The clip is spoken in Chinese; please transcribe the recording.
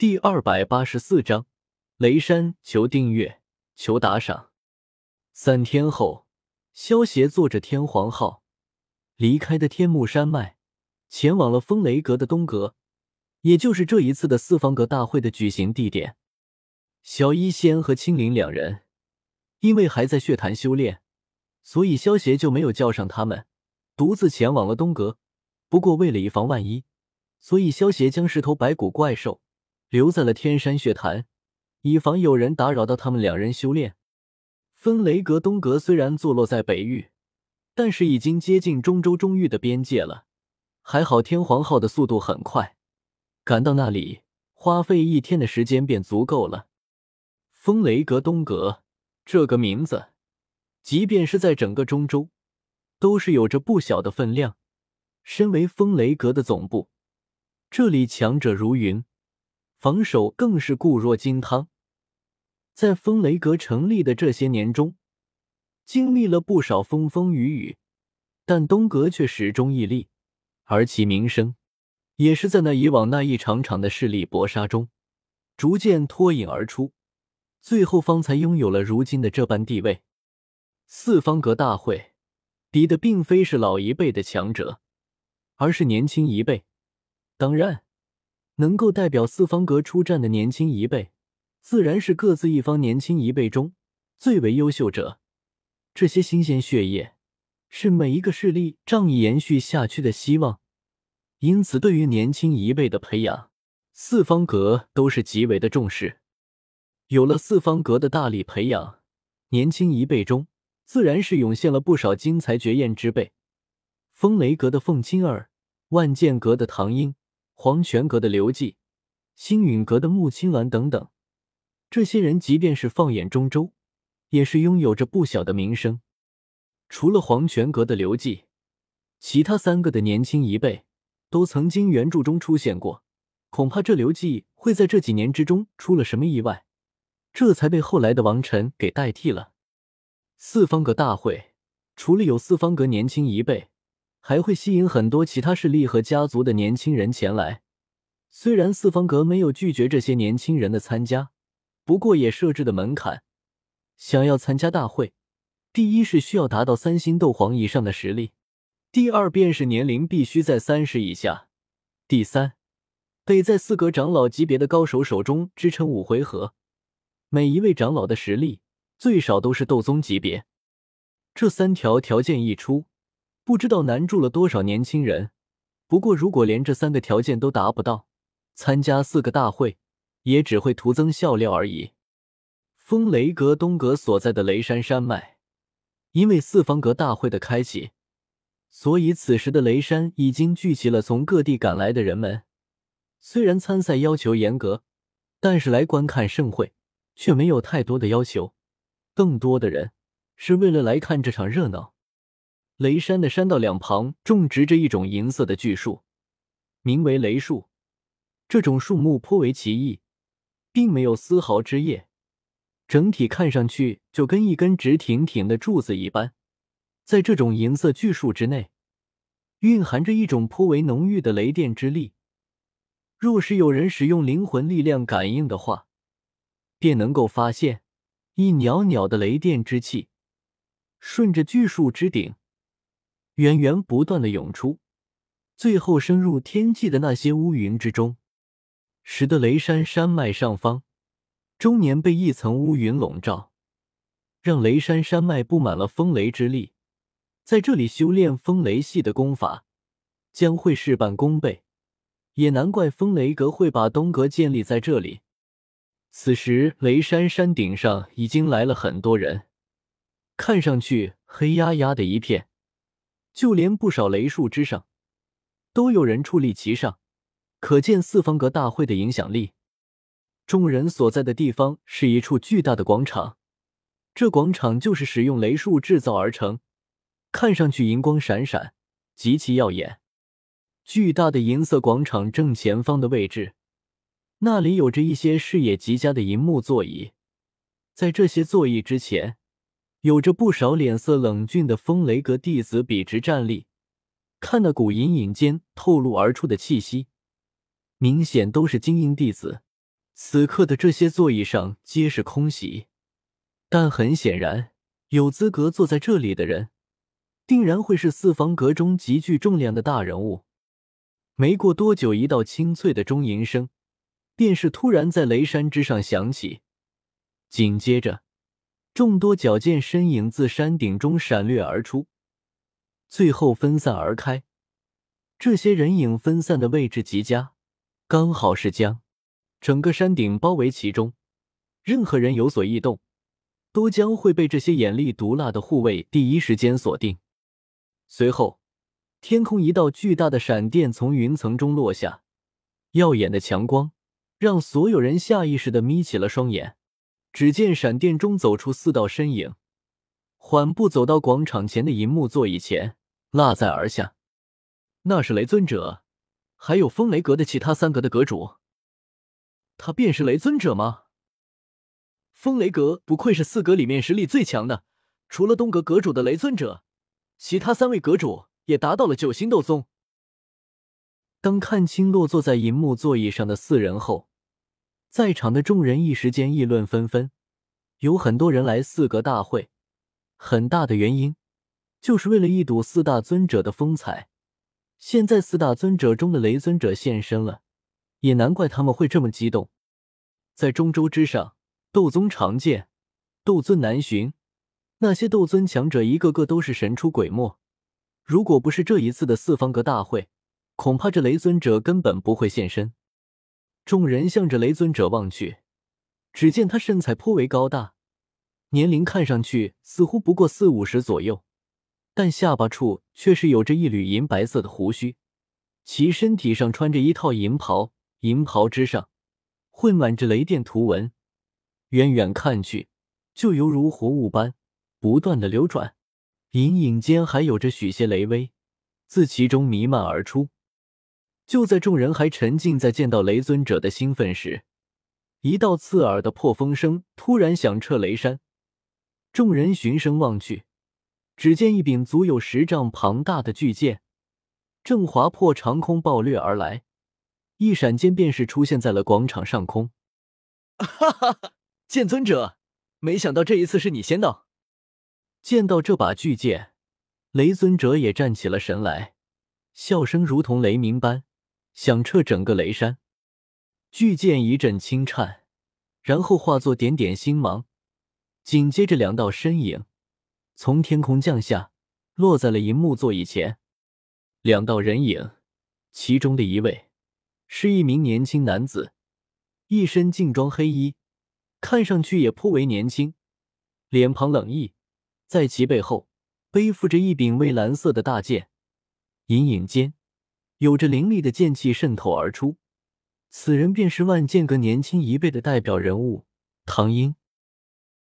第二百八十四章，雷山求订阅，求打赏。三天后，萧协坐着天皇号离开的天幕山脉，前往了风雷阁的东阁，也就是这一次的四方阁大会的举行地点。小医仙和青灵两人因为还在血潭修炼，所以萧协就没有叫上他们，独自前往了东阁。不过为了以防万一，所以萧协将十头白骨怪兽。留在了天山血潭，以防有人打扰到他们两人修炼。分雷阁东阁虽然坐落在北域，但是已经接近中州中域的边界了。还好天皇号的速度很快，赶到那里花费一天的时间便足够了。风雷阁东阁这个名字，即便是在整个中州，都是有着不小的分量。身为风雷阁的总部，这里强者如云。防守更是固若金汤，在风雷阁成立的这些年中，经历了不少风风雨雨，但东阁却始终屹立，而其名声也是在那以往那一场场的势力搏杀中逐渐脱颖而出，最后方才拥有了如今的这般地位。四方阁大会比的并非是老一辈的强者，而是年轻一辈，当然。能够代表四方阁出战的年轻一辈，自然是各自一方年轻一辈中最为优秀者。这些新鲜血液是每一个势力仗义延续下去的希望，因此对于年轻一辈的培养，四方阁都是极为的重视。有了四方阁的大力培养，年轻一辈中自然是涌现了不少精彩绝艳之辈。风雷阁的凤青儿，万剑阁的唐英。黄泉阁的刘季、星陨阁的穆青鸾等等，这些人即便是放眼中州，也是拥有着不小的名声。除了黄泉阁的刘季，其他三个的年轻一辈都曾经原著中出现过。恐怕这刘季会在这几年之中出了什么意外，这才被后来的王晨给代替了。四方阁大会除了有四方阁年轻一辈。还会吸引很多其他势力和家族的年轻人前来。虽然四方阁没有拒绝这些年轻人的参加，不过也设置的门槛：想要参加大会，第一是需要达到三星斗皇以上的实力；第二便是年龄必须在三十以下；第三，得在四阁长老级别的高手手中支撑五回合。每一位长老的实力最少都是斗宗级别。这三条条件一出。不知道难住了多少年轻人。不过，如果连这三个条件都达不到，参加四个大会也只会徒增笑料而已。风雷阁东阁所在的雷山山脉，因为四方阁大会的开启，所以此时的雷山已经聚集了从各地赶来的人们。虽然参赛要求严格，但是来观看盛会却没有太多的要求，更多的人是为了来看这场热闹。雷山的山道两旁种植着一种银色的巨树，名为雷树。这种树木颇为奇异，并没有丝毫枝叶，整体看上去就跟一根直挺挺的柱子一般。在这种银色巨树之内，蕴含着一种颇为浓郁的雷电之力。若是有人使用灵魂力量感应的话，便能够发现一袅袅的雷电之气顺着巨树之顶。源源不断的涌出，最后升入天际的那些乌云之中，使得雷山山脉上方终年被一层乌云笼罩，让雷山山脉布满了风雷之力。在这里修炼风雷系的功法，将会事半功倍。也难怪风雷阁会把东阁建立在这里。此时，雷山山顶上已经来了很多人，看上去黑压压的一片。就连不少雷树之上，都有人矗立其上，可见四方阁大会的影响力。众人所在的地方是一处巨大的广场，这广场就是使用雷树制造而成，看上去银光闪闪，极其耀眼。巨大的银色广场正前方的位置，那里有着一些视野极佳的银幕座椅，在这些座椅之前。有着不少脸色冷峻的风雷阁弟子笔直站立，看那股隐隐间透露而出的气息，明显都是精英弟子。此刻的这些座椅上皆是空席，但很显然，有资格坐在这里的人，定然会是四方阁中极具重量的大人物。没过多久，一道清脆的钟吟声，便是突然在雷山之上响起，紧接着，众多矫健身影自山顶中闪掠而出，最后分散而开。这些人影分散的位置极佳，刚好是将。整个山顶包围其中，任何人有所异动，都将会被这些眼力毒辣的护卫第一时间锁定。随后，天空一道巨大的闪电从云层中落下，耀眼的强光让所有人下意识的眯起了双眼。只见闪电中走出四道身影，缓步走到广场前的银幕座椅前，落在而下。那是雷尊者，还有风雷阁的其他三阁的阁主。他便是雷尊者吗？风雷阁不愧是四阁里面实力最强的，除了东阁阁主的雷尊者，其他三位阁主也达到了九星斗宗。当看清落坐在银幕座椅上的四人后，在场的众人一时间议论纷纷。有很多人来四阁大会，很大的原因就是为了一睹四大尊者的风采。现在四大尊者中的雷尊者现身了。也难怪他们会这么激动。在中州之上，斗宗常见，斗尊难寻。那些斗尊强者一个个都是神出鬼没。如果不是这一次的四方阁大会，恐怕这雷尊者根本不会现身。众人向着雷尊者望去，只见他身材颇为高大，年龄看上去似乎不过四五十左右，但下巴处却是有着一缕银白色的胡须。其身体上穿着一套银袍。银袍之上混满着雷电图文，远远看去就犹如活物般不断的流转，隐隐间还有着许些雷威自其中弥漫而出。就在众人还沉浸在见到雷尊者的兴奋时，一道刺耳的破风声突然响彻雷山。众人循声望去，只见一柄足有十丈庞大的巨剑正划破长空暴掠而来。一闪间，便是出现在了广场上空。哈哈哈！剑尊者，没想到这一次是你先到。见到这把巨剑，雷尊者也站起了神来，笑声如同雷鸣般响彻整个雷山。巨剑一阵轻颤，然后化作点点星芒，紧接着两道身影从天空降下，落在了银幕座椅前。两道人影，其中的一位。是一名年轻男子，一身劲装黑衣，看上去也颇为年轻，脸庞冷毅，在其背后背负着一柄蔚蓝色的大剑，隐隐间有着凌厉的剑气渗透而出。此人便是万剑阁年轻一辈的代表人物唐英。